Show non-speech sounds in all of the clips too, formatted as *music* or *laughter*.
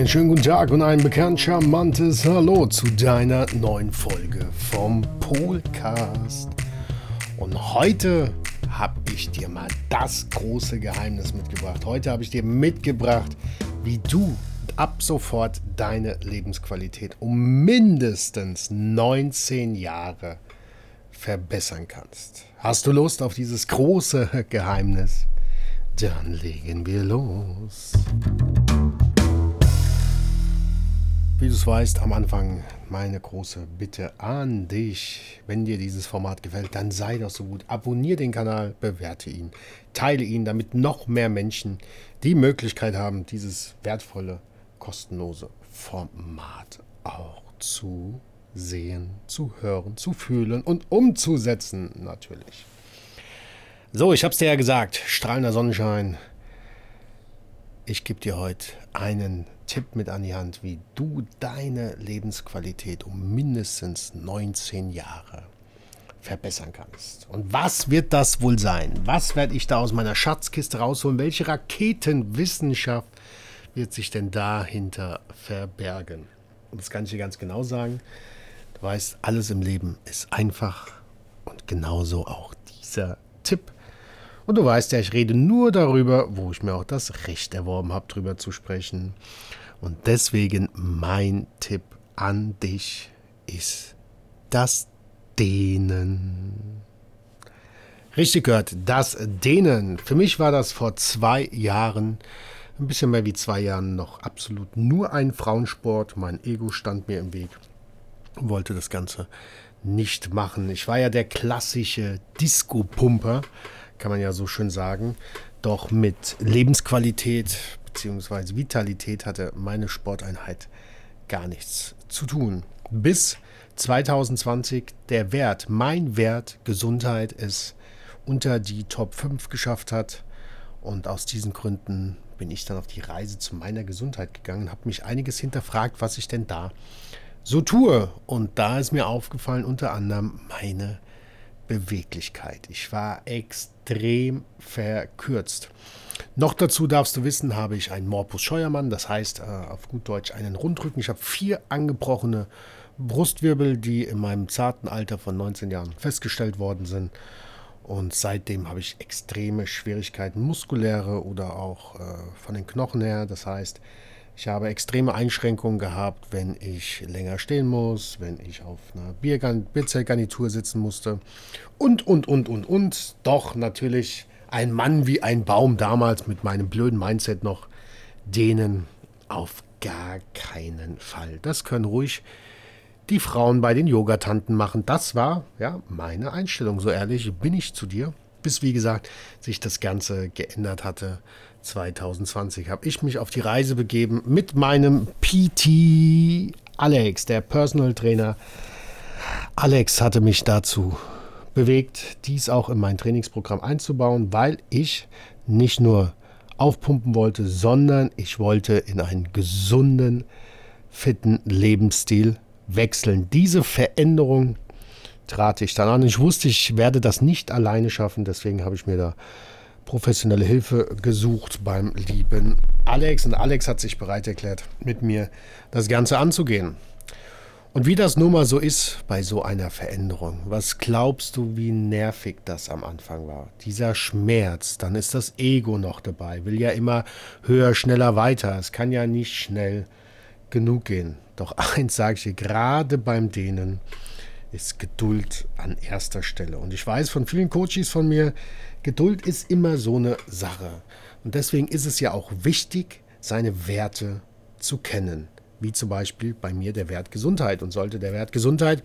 Einen schönen guten Tag und ein bekannt charmantes Hallo zu deiner neuen Folge vom Polcast. Und heute habe ich dir mal das große Geheimnis mitgebracht. Heute habe ich dir mitgebracht, wie du ab sofort deine Lebensqualität um mindestens 19 Jahre verbessern kannst. Hast du Lust auf dieses große Geheimnis? Dann legen wir los. Wie du es weißt, am Anfang meine große Bitte an dich. Wenn dir dieses Format gefällt, dann sei doch so gut. Abonniere den Kanal, bewerte ihn, teile ihn, damit noch mehr Menschen die Möglichkeit haben, dieses wertvolle, kostenlose Format auch zu sehen, zu hören, zu fühlen und umzusetzen natürlich. So, ich habe es dir ja gesagt, strahlender Sonnenschein. Ich gebe dir heute einen Tipp mit an die Hand, wie du deine Lebensqualität um mindestens 19 Jahre verbessern kannst. Und was wird das wohl sein? Was werde ich da aus meiner Schatzkiste rausholen? Welche Raketenwissenschaft wird sich denn dahinter verbergen? Und das kann ich dir ganz genau sagen. Du weißt, alles im Leben ist einfach und genauso auch dieser Tipp. Und du weißt ja, ich rede nur darüber, wo ich mir auch das Recht erworben habe, darüber zu sprechen. Und deswegen mein Tipp an dich ist das Dehnen. Richtig gehört, das Dehnen. Für mich war das vor zwei Jahren, ein bisschen mehr wie zwei Jahren, noch absolut nur ein Frauensport. Mein Ego stand mir im Weg und wollte das Ganze nicht machen. Ich war ja der klassische Disco-Pumper, kann man ja so schön sagen. Doch mit Lebensqualität, bzw. Vitalität hatte meine Sporteinheit gar nichts zu tun. Bis 2020 der Wert, mein Wert Gesundheit es unter die Top 5 geschafft hat. Und aus diesen Gründen bin ich dann auf die Reise zu meiner Gesundheit gegangen, habe mich einiges hinterfragt, was ich denn da so tue. Und da ist mir aufgefallen unter anderem meine Beweglichkeit. Ich war extrem verkürzt. Noch dazu darfst du wissen, habe ich einen Morbus Scheuermann, das heißt äh, auf gut Deutsch einen Rundrücken. Ich habe vier angebrochene Brustwirbel, die in meinem zarten Alter von 19 Jahren festgestellt worden sind. Und seitdem habe ich extreme Schwierigkeiten, muskuläre oder auch äh, von den Knochen her. Das heißt, ich habe extreme Einschränkungen gehabt, wenn ich länger stehen muss, wenn ich auf einer Bierzeltgarnitur sitzen musste und, und, und, und, und. Doch natürlich ein Mann wie ein Baum damals mit meinem blöden Mindset noch, denen auf gar keinen Fall. Das können ruhig die Frauen bei den Yogatanten machen. Das war ja meine Einstellung. So ehrlich bin ich zu dir. Bis wie gesagt sich das Ganze geändert hatte. 2020 habe ich mich auf die Reise begeben mit meinem PT Alex, der Personal Trainer. Alex hatte mich dazu bewegt, dies auch in mein Trainingsprogramm einzubauen, weil ich nicht nur aufpumpen wollte, sondern ich wollte in einen gesunden, fitten Lebensstil wechseln. Diese Veränderung trat ich dann an. Ich wusste, ich werde das nicht alleine schaffen, deswegen habe ich mir da professionelle Hilfe gesucht beim lieben Alex. Und Alex hat sich bereit erklärt, mit mir das Ganze anzugehen. Und wie das nun mal so ist bei so einer Veränderung, was glaubst du, wie nervig das am Anfang war? Dieser Schmerz, dann ist das Ego noch dabei, will ja immer höher, schneller, weiter. Es kann ja nicht schnell genug gehen. Doch *laughs* eins sage ich dir, gerade beim Dehnen ist Geduld an erster Stelle. Und ich weiß von vielen Coaches von mir, Geduld ist immer so eine Sache. Und deswegen ist es ja auch wichtig, seine Werte zu kennen wie zum Beispiel bei mir der Wert Gesundheit. Und sollte der Wert Gesundheit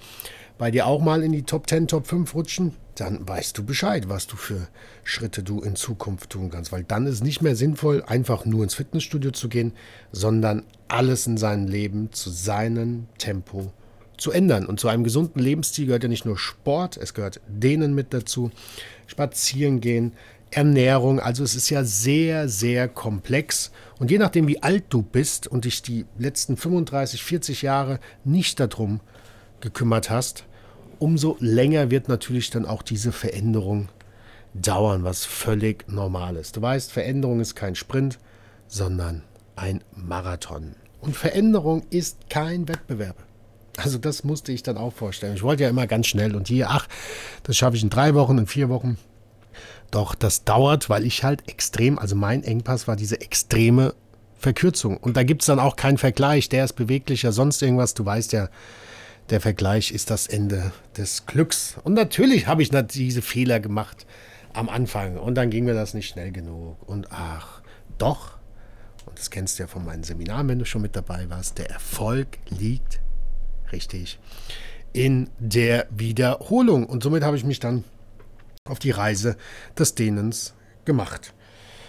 bei dir auch mal in die Top 10, Top 5 rutschen, dann weißt du Bescheid, was du für Schritte du in Zukunft tun kannst. Weil dann ist es nicht mehr sinnvoll, einfach nur ins Fitnessstudio zu gehen, sondern alles in seinem Leben zu seinem Tempo zu ändern. Und zu einem gesunden Lebensstil gehört ja nicht nur Sport, es gehört Dehnen mit dazu, spazieren gehen, Ernährung. Also es ist ja sehr, sehr komplex. Und je nachdem, wie alt du bist und dich die letzten 35, 40 Jahre nicht darum gekümmert hast, umso länger wird natürlich dann auch diese Veränderung dauern, was völlig normal ist. Du weißt, Veränderung ist kein Sprint, sondern ein Marathon. Und Veränderung ist kein Wettbewerb. Also das musste ich dann auch vorstellen. Ich wollte ja immer ganz schnell und hier, ach, das schaffe ich in drei Wochen, in vier Wochen. Doch das dauert, weil ich halt extrem, also mein Engpass war diese extreme Verkürzung. Und da gibt es dann auch keinen Vergleich, der ist beweglicher, sonst irgendwas. Du weißt ja, der Vergleich ist das Ende des Glücks. Und natürlich habe ich diese Fehler gemacht am Anfang. Und dann ging mir das nicht schnell genug. Und ach, doch, und das kennst du ja von meinen Seminaren, wenn du schon mit dabei warst, der Erfolg liegt richtig in der Wiederholung. Und somit habe ich mich dann auf die Reise des Dehnens gemacht.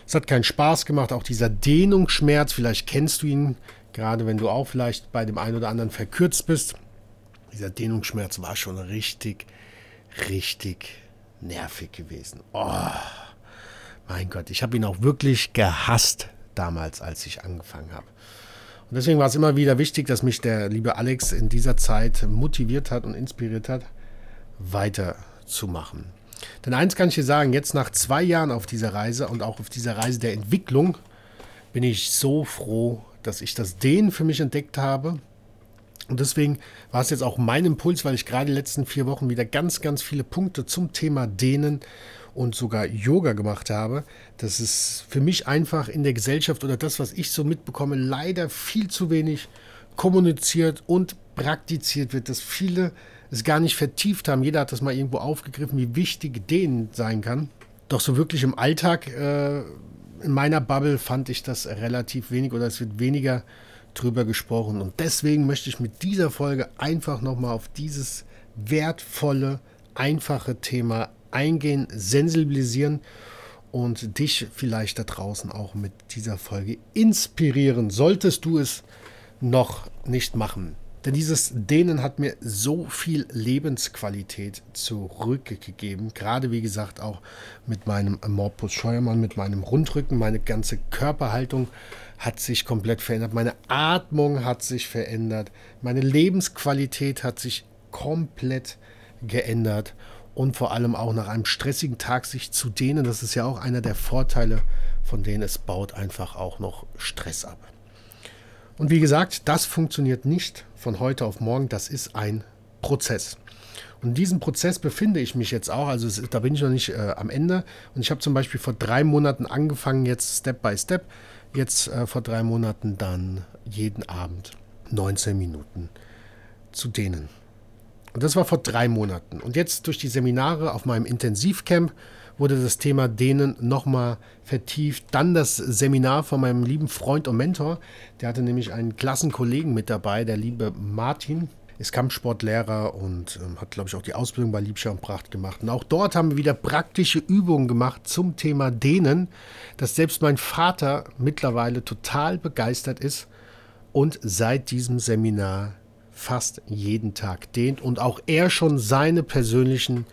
Es hat keinen Spaß gemacht, auch dieser Dehnungsschmerz, vielleicht kennst du ihn, gerade wenn du auch vielleicht bei dem einen oder anderen verkürzt bist. Dieser Dehnungsschmerz war schon richtig, richtig nervig gewesen. Oh, mein Gott, ich habe ihn auch wirklich gehasst damals, als ich angefangen habe. Und deswegen war es immer wieder wichtig, dass mich der liebe Alex in dieser Zeit motiviert hat und inspiriert hat, weiterzumachen. Denn eins kann ich dir sagen, jetzt nach zwei Jahren auf dieser Reise und auch auf dieser Reise der Entwicklung bin ich so froh, dass ich das Dehnen für mich entdeckt habe. Und deswegen war es jetzt auch mein Impuls, weil ich gerade die letzten vier Wochen wieder ganz, ganz viele Punkte zum Thema Dehnen und sogar Yoga gemacht habe, dass es für mich einfach in der Gesellschaft oder das, was ich so mitbekomme, leider viel zu wenig kommuniziert und praktiziert wird, dass viele es gar nicht vertieft haben. Jeder hat das mal irgendwo aufgegriffen, wie wichtig denen sein kann. Doch so wirklich im Alltag, äh, in meiner Bubble, fand ich das relativ wenig oder es wird weniger drüber gesprochen. Und deswegen möchte ich mit dieser Folge einfach nochmal auf dieses wertvolle, einfache Thema eingehen, sensibilisieren und dich vielleicht da draußen auch mit dieser Folge inspirieren, solltest du es noch nicht machen. Denn dieses Dehnen hat mir so viel Lebensqualität zurückgegeben. Gerade wie gesagt auch mit meinem Morbus Scheuermann, mit meinem Rundrücken. Meine ganze Körperhaltung hat sich komplett verändert. Meine Atmung hat sich verändert. Meine Lebensqualität hat sich komplett geändert und vor allem auch nach einem stressigen Tag sich zu dehnen. Das ist ja auch einer der Vorteile, von denen es baut einfach auch noch Stress ab. Und wie gesagt, das funktioniert nicht von heute auf morgen. Das ist ein Prozess. Und in diesem Prozess befinde ich mich jetzt auch. Also da bin ich noch nicht äh, am Ende. Und ich habe zum Beispiel vor drei Monaten angefangen, jetzt Step by Step. Jetzt äh, vor drei Monaten dann jeden Abend 19 Minuten zu dehnen. Und das war vor drei Monaten. Und jetzt durch die Seminare auf meinem Intensivcamp wurde das Thema Dehnen nochmal vertieft. Dann das Seminar von meinem lieben Freund und Mentor. Der hatte nämlich einen Klassenkollegen mit dabei, der liebe Martin. Ist Kampfsportlehrer und ähm, hat, glaube ich, auch die Ausbildung bei Liebscher und Pracht gemacht. Und auch dort haben wir wieder praktische Übungen gemacht zum Thema Dehnen, dass selbst mein Vater mittlerweile total begeistert ist und seit diesem Seminar fast jeden Tag dehnt und auch er schon seine persönlichen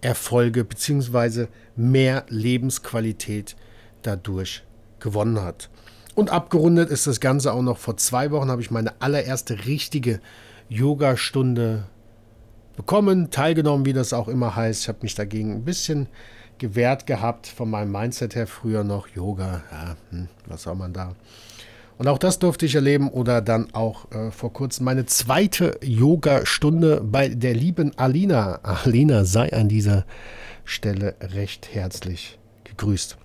Erfolge bzw. mehr Lebensqualität dadurch gewonnen hat. Und abgerundet ist das Ganze auch noch vor zwei Wochen, habe ich meine allererste richtige Yoga-Stunde bekommen, teilgenommen, wie das auch immer heißt. Ich habe mich dagegen ein bisschen gewehrt gehabt, von meinem Mindset her früher noch Yoga. Ja, hm, was soll man da? Und auch das durfte ich erleben oder dann auch äh, vor kurzem meine zweite Yoga-Stunde bei der lieben Alina. Alina sei an dieser Stelle recht herzlich gegrüßt.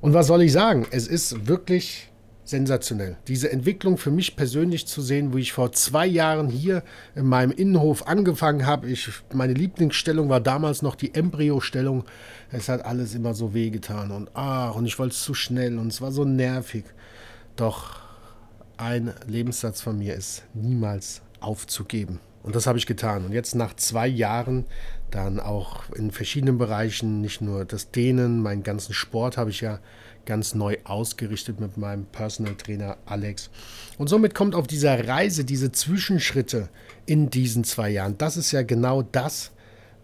Und was soll ich sagen? Es ist wirklich sensationell. Diese Entwicklung für mich persönlich zu sehen, wo ich vor zwei Jahren hier in meinem Innenhof angefangen habe. Ich, meine Lieblingsstellung war damals noch die Embryo-Stellung. Es hat alles immer so wehgetan und ach, und ich wollte es zu schnell und es war so nervig. Doch ein Lebenssatz von mir ist, niemals aufzugeben. Und das habe ich getan. Und jetzt nach zwei Jahren dann auch in verschiedenen Bereichen, nicht nur das Dehnen, meinen ganzen Sport habe ich ja ganz neu ausgerichtet mit meinem Personal Trainer Alex. Und somit kommt auf dieser Reise diese Zwischenschritte in diesen zwei Jahren. Das ist ja genau das,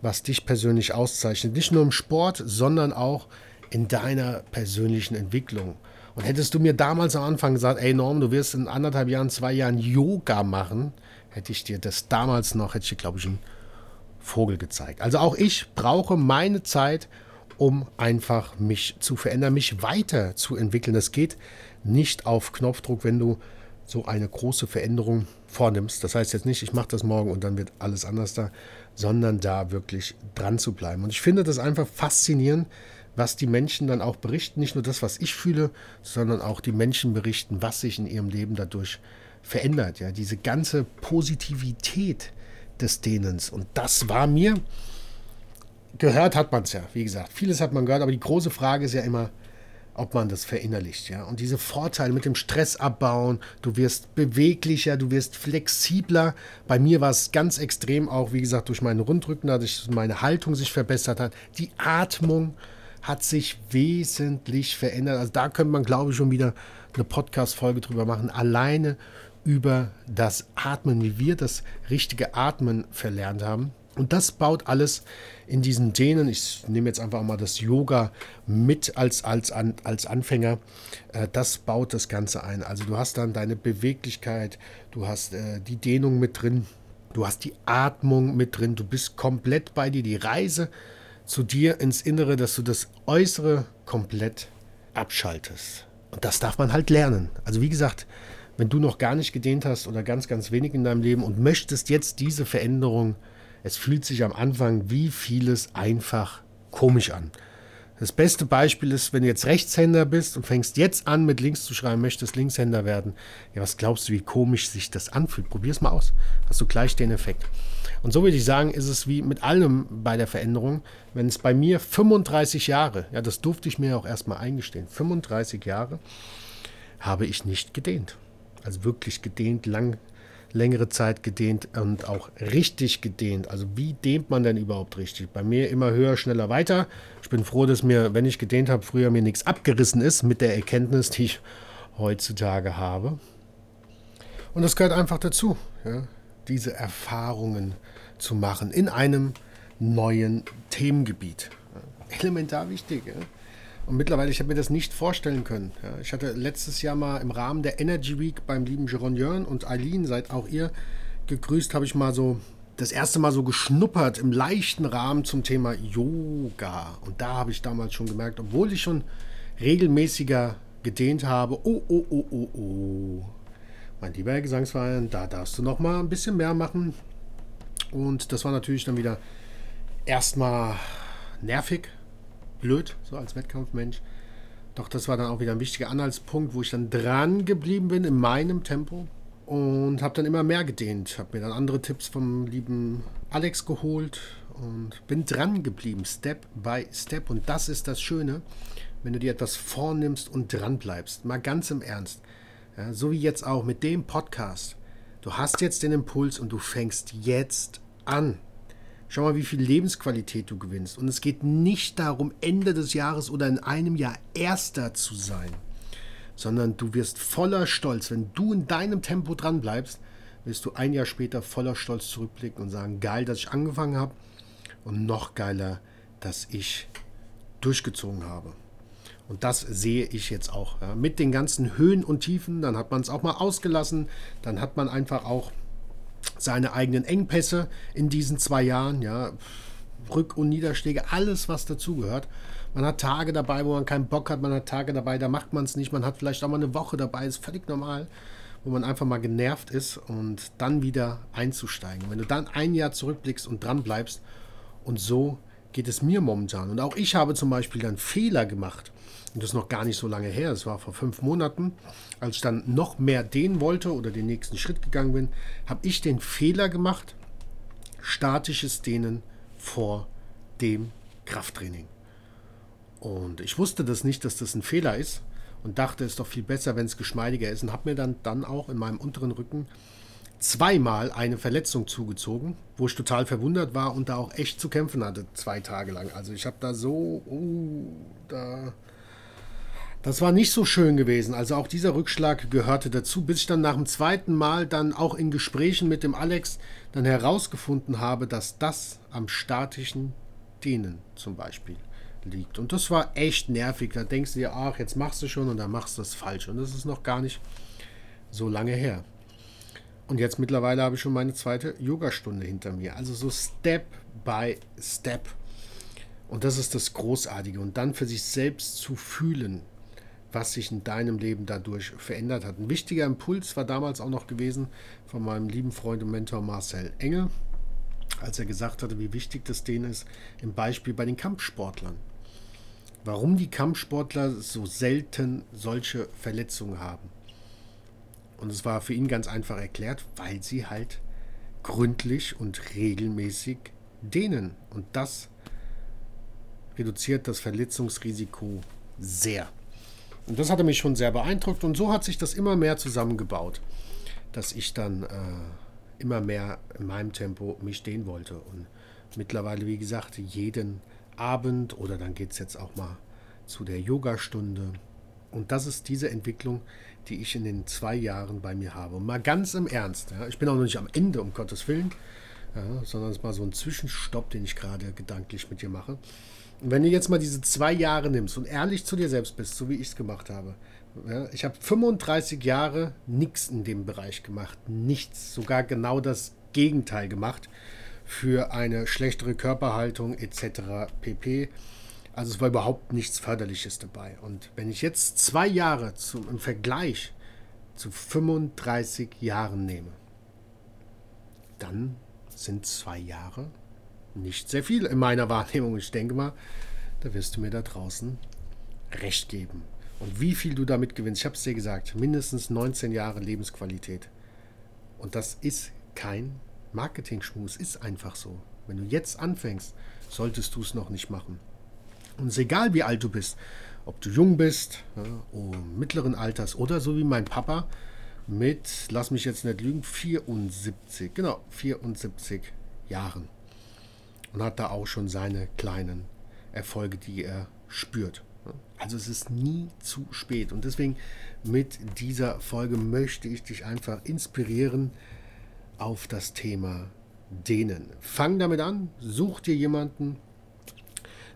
was dich persönlich auszeichnet. Nicht nur im Sport, sondern auch in deiner persönlichen Entwicklung. Und hättest du mir damals am Anfang gesagt, ey Norm, du wirst in anderthalb Jahren, zwei Jahren Yoga machen, hätte ich dir das damals noch, hätte ich dir, glaube ich, einen Vogel gezeigt. Also auch ich brauche meine Zeit, um einfach mich zu verändern, mich weiterzuentwickeln. Das geht nicht auf Knopfdruck, wenn du so eine große Veränderung vornimmst. Das heißt jetzt nicht, ich mache das morgen und dann wird alles anders da, sondern da wirklich dran zu bleiben. Und ich finde das einfach faszinierend, was die Menschen dann auch berichten. Nicht nur das, was ich fühle, sondern auch die Menschen berichten, was sich in ihrem Leben dadurch verändert. Ja, diese ganze Positivität des Dehnens. Und das war mir, gehört hat man es ja, wie gesagt. Vieles hat man gehört, aber die große Frage ist ja immer, ob man das verinnerlicht, ja. Und diese Vorteile mit dem Stress abbauen, du wirst beweglicher, du wirst flexibler. Bei mir war es ganz extrem auch, wie gesagt, durch meinen Rundrücken, dadurch meine Haltung sich verbessert hat. Die Atmung hat sich wesentlich verändert. Also da könnte man, glaube ich, schon wieder eine Podcast-Folge drüber machen. Alleine über das Atmen, wie wir das richtige Atmen verlernt haben. Und das baut alles in diesen Dehnen. Ich nehme jetzt einfach mal das Yoga mit als, als, als Anfänger. Äh, das baut das Ganze ein. Also du hast dann deine Beweglichkeit, du hast äh, die Dehnung mit drin, du hast die Atmung mit drin, du bist komplett bei dir. Die Reise zu dir ins Innere, dass du das Äußere komplett abschaltest. Und das darf man halt lernen. Also wie gesagt, wenn du noch gar nicht gedehnt hast oder ganz, ganz wenig in deinem Leben und möchtest jetzt diese Veränderung es fühlt sich am Anfang wie vieles einfach komisch an. Das beste Beispiel ist, wenn du jetzt Rechtshänder bist und fängst jetzt an, mit links zu schreiben, möchtest Linkshänder werden. Ja, was glaubst du, wie komisch sich das anfühlt? Probier es mal aus. Hast du gleich den Effekt. Und so würde ich sagen, ist es wie mit allem bei der Veränderung. Wenn es bei mir 35 Jahre, ja, das durfte ich mir auch erstmal eingestehen, 35 Jahre habe ich nicht gedehnt. Also wirklich gedehnt, lang längere Zeit gedehnt und auch richtig gedehnt. Also wie dehnt man denn überhaupt richtig? Bei mir immer höher, schneller, weiter. Ich bin froh, dass mir, wenn ich gedehnt habe, früher mir nichts abgerissen ist mit der Erkenntnis, die ich heutzutage habe. Und das gehört einfach dazu, ja? diese Erfahrungen zu machen in einem neuen Themengebiet. Elementar wichtig. Ja? Und mittlerweile, ich habe mir das nicht vorstellen können. Ja, ich hatte letztes Jahr mal im Rahmen der Energy Week beim lieben Jeron Jörn und Eileen, seid auch ihr gegrüßt, habe ich mal so das erste Mal so geschnuppert im leichten Rahmen zum Thema Yoga. Und da habe ich damals schon gemerkt, obwohl ich schon regelmäßiger gedehnt habe, oh, oh, oh, oh, oh. Mein lieber Herr Gesangsverein, da darfst du noch mal ein bisschen mehr machen. Und das war natürlich dann wieder erstmal nervig, blöd, so als Wettkampfmensch. Doch das war dann auch wieder ein wichtiger Anhaltspunkt, wo ich dann dran geblieben bin in meinem Tempo und habe dann immer mehr gedehnt. Habe mir dann andere Tipps vom lieben Alex geholt und bin dran geblieben, Step by Step. Und das ist das Schöne, wenn du dir etwas vornimmst und dran bleibst. Mal ganz im Ernst. Ja, so wie jetzt auch mit dem Podcast. Du hast jetzt den Impuls und du fängst jetzt an. Schau mal, wie viel Lebensqualität du gewinnst. Und es geht nicht darum, Ende des Jahres oder in einem Jahr Erster zu sein, sondern du wirst voller Stolz, wenn du in deinem Tempo dran bleibst, wirst du ein Jahr später voller Stolz zurückblicken und sagen, geil, dass ich angefangen habe und noch geiler, dass ich durchgezogen habe. Und das sehe ich jetzt auch. Ja. Mit den ganzen Höhen und Tiefen, dann hat man es auch mal ausgelassen, dann hat man einfach auch seine eigenen Engpässe in diesen zwei Jahren, ja, Rück- und Niederschläge, alles, was dazugehört. Man hat Tage dabei, wo man keinen Bock hat, man hat Tage dabei, da macht man es nicht, man hat vielleicht auch mal eine Woche dabei, ist völlig normal, wo man einfach mal genervt ist und dann wieder einzusteigen. Wenn du dann ein Jahr zurückblickst und dran bleibst und so geht es mir momentan. Und auch ich habe zum Beispiel dann Fehler gemacht. Und das ist noch gar nicht so lange her. Es war vor fünf Monaten, als ich dann noch mehr dehnen wollte oder den nächsten Schritt gegangen bin, habe ich den Fehler gemacht, statisches Dehnen vor dem Krafttraining. Und ich wusste das nicht, dass das ein Fehler ist und dachte, es ist doch viel besser, wenn es geschmeidiger ist und habe mir dann, dann auch in meinem unteren Rücken zweimal eine Verletzung zugezogen, wo ich total verwundert war und da auch echt zu kämpfen hatte, zwei Tage lang. Also ich habe da so, uh, da, das war nicht so schön gewesen. Also auch dieser Rückschlag gehörte dazu, bis ich dann nach dem zweiten Mal dann auch in Gesprächen mit dem Alex dann herausgefunden habe, dass das am statischen Dehnen zum Beispiel liegt. Und das war echt nervig. Da denkst du dir, ach, jetzt machst du schon und dann machst du das falsch. Und das ist noch gar nicht so lange her. Und jetzt mittlerweile habe ich schon meine zweite Yogastunde hinter mir. Also so Step by Step. Und das ist das Großartige. Und dann für sich selbst zu fühlen, was sich in deinem Leben dadurch verändert hat. Ein wichtiger Impuls war damals auch noch gewesen von meinem lieben Freund und Mentor Marcel Engel, als er gesagt hatte, wie wichtig das denen ist, im Beispiel bei den Kampfsportlern. Warum die Kampfsportler so selten solche Verletzungen haben. Und es war für ihn ganz einfach erklärt, weil sie halt gründlich und regelmäßig dehnen. Und das reduziert das Verletzungsrisiko sehr. Und das hatte mich schon sehr beeindruckt und so hat sich das immer mehr zusammengebaut, dass ich dann äh, immer mehr in meinem Tempo mich dehnen wollte. Und mittlerweile, wie gesagt, jeden Abend oder dann geht es jetzt auch mal zu der Yogastunde. Und das ist diese Entwicklung, die ich in den zwei Jahren bei mir habe. Und mal ganz im Ernst, ja, ich bin auch noch nicht am Ende, um Gottes Willen, ja, sondern es ist mal so ein Zwischenstopp, den ich gerade gedanklich mit dir mache. Und wenn du jetzt mal diese zwei Jahre nimmst und ehrlich zu dir selbst bist, so wie ich es gemacht habe, ja, ich habe 35 Jahre nichts in dem Bereich gemacht, nichts, sogar genau das Gegenteil gemacht für eine schlechtere Körperhaltung etc. pp. Also es war überhaupt nichts Förderliches dabei. Und wenn ich jetzt zwei Jahre zum, im Vergleich zu 35 Jahren nehme, dann sind zwei Jahre nicht sehr viel in meiner Wahrnehmung. Ich denke mal, da wirst du mir da draußen recht geben. Und wie viel du damit gewinnst, ich habe es dir gesagt, mindestens 19 Jahre Lebensqualität. Und das ist kein Marketing-Schmus, ist einfach so. Wenn du jetzt anfängst, solltest du es noch nicht machen. Und es ist egal, wie alt du bist, ob du jung bist, ja, oh, mittleren Alters oder so wie mein Papa mit, lass mich jetzt nicht lügen, 74, genau, 74 Jahren und hat da auch schon seine kleinen Erfolge, die er spürt. Also es ist nie zu spät. Und deswegen mit dieser Folge möchte ich dich einfach inspirieren auf das Thema Dehnen. Fang damit an, such dir jemanden,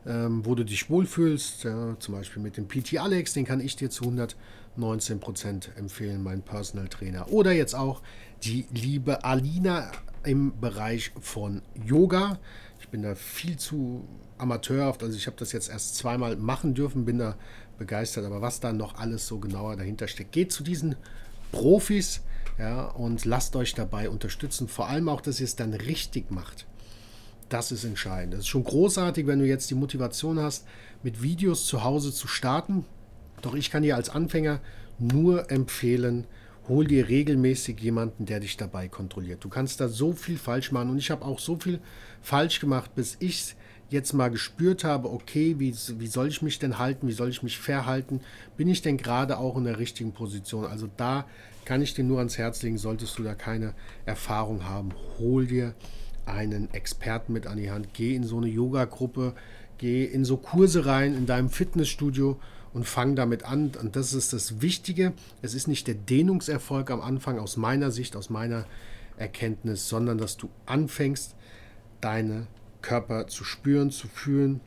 ähm, wo du dich wohlfühlst. Ja, zum Beispiel mit dem PT Alex, den kann ich dir zu 119% empfehlen, mein Personal Trainer. Oder jetzt auch die liebe Alina im Bereich von Yoga. Ich bin da viel zu amateurhaft. Also ich habe das jetzt erst zweimal machen dürfen, bin da begeistert. Aber was da noch alles so genauer dahinter steckt, geht zu diesen Profis ja, und lasst euch dabei unterstützen. Vor allem auch, dass ihr es dann richtig macht. Das ist entscheidend. Es ist schon großartig, wenn du jetzt die Motivation hast, mit Videos zu Hause zu starten. Doch ich kann dir als Anfänger nur empfehlen, hol dir regelmäßig jemanden, der dich dabei kontrolliert. Du kannst da so viel falsch machen und ich habe auch so viel falsch gemacht, bis ich jetzt mal gespürt habe, okay, wie, wie soll ich mich denn halten, wie soll ich mich verhalten, bin ich denn gerade auch in der richtigen Position. Also da kann ich dir nur ans Herz legen, solltest du da keine Erfahrung haben, hol dir einen Experten mit an die Hand, geh in so eine Yoga-Gruppe, geh in so Kurse rein in deinem Fitnessstudio und fang damit an. Und das ist das Wichtige. Es ist nicht der Dehnungserfolg am Anfang aus meiner Sicht, aus meiner Erkenntnis, sondern dass du anfängst, deine Körper zu spüren, zu fühlen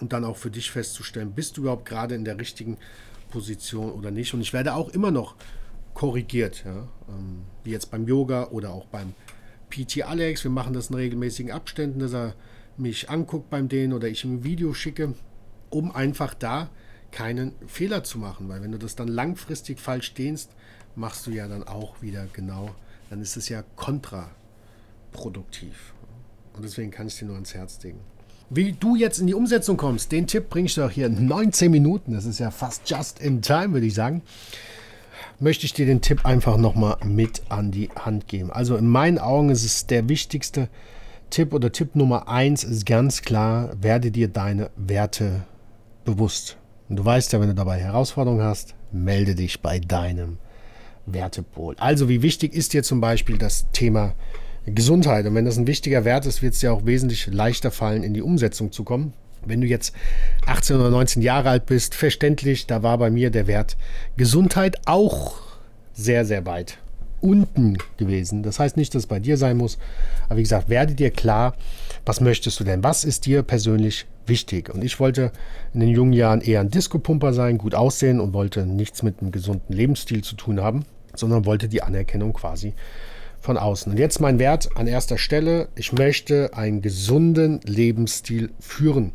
und dann auch für dich festzustellen, bist du überhaupt gerade in der richtigen Position oder nicht. Und ich werde auch immer noch korrigiert, ja? Ähm, wie jetzt beim Yoga oder auch beim PT Alex. Wir machen das in regelmäßigen Abständen, dass er mich anguckt beim denen oder ich ihm ein Video schicke, um einfach da keinen Fehler zu machen, weil wenn du das dann langfristig falsch dehnst, machst du ja dann auch wieder genau, dann ist es ja kontraproduktiv. Und deswegen kann ich dir nur ans Herz legen. Wie du jetzt in die Umsetzung kommst, den Tipp bringst du auch hier in 19 Minuten. Das ist ja fast just in time, würde ich sagen. Möchte ich dir den Tipp einfach nochmal mit an die Hand geben. Also in meinen Augen ist es der wichtigste Tipp oder Tipp Nummer 1 ist ganz klar, werde dir deine Werte bewusst. Und du weißt ja, wenn du dabei Herausforderungen hast, melde dich bei deinem Wertepol. Also wie wichtig ist dir zum Beispiel das Thema Gesundheit? Und wenn das ein wichtiger Wert ist, wird es dir auch wesentlich leichter fallen, in die Umsetzung zu kommen. Wenn du jetzt 18 oder 19 Jahre alt bist, verständlich, da war bei mir der Wert Gesundheit auch sehr, sehr weit unten gewesen. Das heißt nicht, dass es bei dir sein muss. Aber wie gesagt, werde dir klar, was möchtest du denn? Was ist dir persönlich wichtig? Und ich wollte in den jungen Jahren eher ein Disco-Pumper sein, gut aussehen und wollte nichts mit einem gesunden Lebensstil zu tun haben, sondern wollte die Anerkennung quasi von außen. Und jetzt mein Wert an erster Stelle. Ich möchte einen gesunden Lebensstil führen.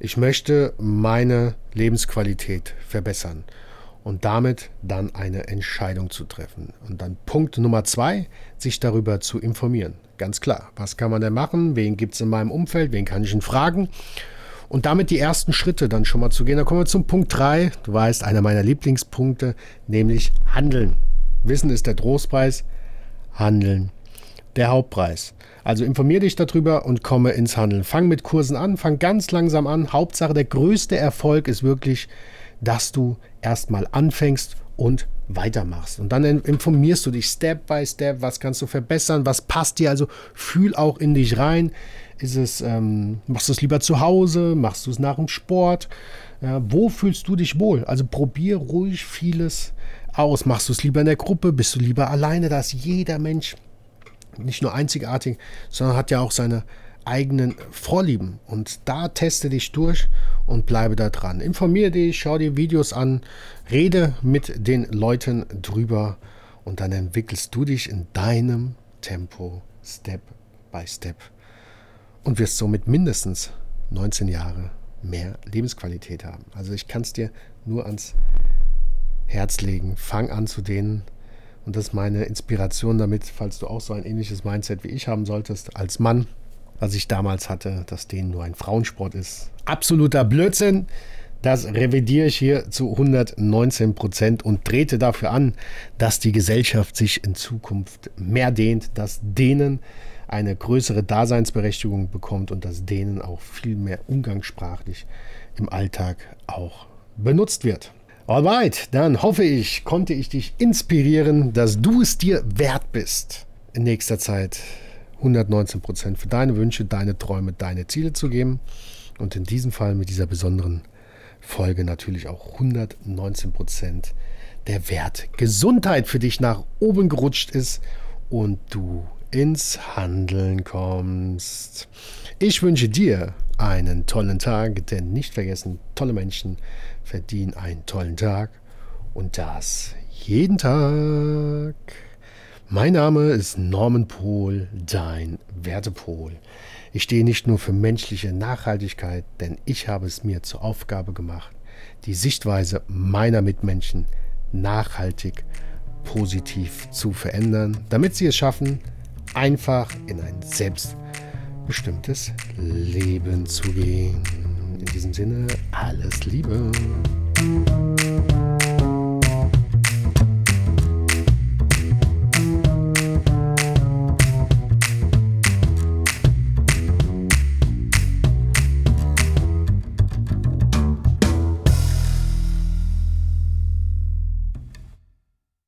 Ich möchte meine Lebensqualität verbessern und damit dann eine Entscheidung zu treffen. Und dann Punkt Nummer zwei, sich darüber zu informieren. Ganz klar, was kann man denn machen? Wen gibt es in meinem Umfeld? Wen kann ich ihn fragen? Und damit die ersten Schritte dann schon mal zu gehen. Dann kommen wir zum Punkt drei. Du weißt, einer meiner Lieblingspunkte, nämlich Handeln. Wissen ist der Trostpreis, Handeln der Hauptpreis. Also informier dich darüber und komme ins Handeln. Fang mit Kursen an, fang ganz langsam an. Hauptsache, der größte Erfolg ist wirklich, dass du erstmal anfängst und weitermachst. Und dann informierst du dich Step by Step, was kannst du verbessern, was passt dir. Also fühl auch in dich rein. Ist es, ähm, machst du es lieber zu Hause, machst du es nach dem Sport? Ja, wo fühlst du dich wohl? Also probier ruhig vieles aus. Machst du es lieber in der Gruppe? Bist du lieber alleine? Da ist jeder Mensch nicht nur einzigartig, sondern hat ja auch seine eigenen Vorlieben. Und da teste dich durch und bleibe da dran. Informiere dich, schau dir Videos an, rede mit den Leuten drüber und dann entwickelst du dich in deinem Tempo, Step by Step und wirst somit mindestens 19 Jahre mehr Lebensqualität haben. Also ich kann es dir nur ans Herz legen. Fang an zu denen. Und das ist meine Inspiration damit, falls du auch so ein ähnliches Mindset wie ich haben solltest, als Mann, was ich damals hatte, dass denen nur ein Frauensport ist. Absoluter Blödsinn. Das revidiere ich hier zu 119 Prozent und trete dafür an, dass die Gesellschaft sich in Zukunft mehr dehnt, dass denen eine größere Daseinsberechtigung bekommt und dass denen auch viel mehr umgangssprachlich im Alltag auch benutzt wird. Alright, dann hoffe ich, konnte ich dich inspirieren, dass du es dir wert bist, in nächster Zeit 119% für deine Wünsche, deine Träume, deine Ziele zu geben. Und in diesem Fall mit dieser besonderen Folge natürlich auch 119% der Wert Gesundheit für dich nach oben gerutscht ist und du ins Handeln kommst. Ich wünsche dir einen tollen Tag, denn nicht vergessen, tolle Menschen verdienen einen tollen Tag und das jeden Tag. Mein Name ist Norman Pohl, dein Wertepol. Ich stehe nicht nur für menschliche Nachhaltigkeit, denn ich habe es mir zur Aufgabe gemacht, die Sichtweise meiner Mitmenschen nachhaltig positiv zu verändern, damit sie es schaffen, einfach in ein selbstbestimmtes Leben zu gehen. In diesem Sinne, alles Liebe.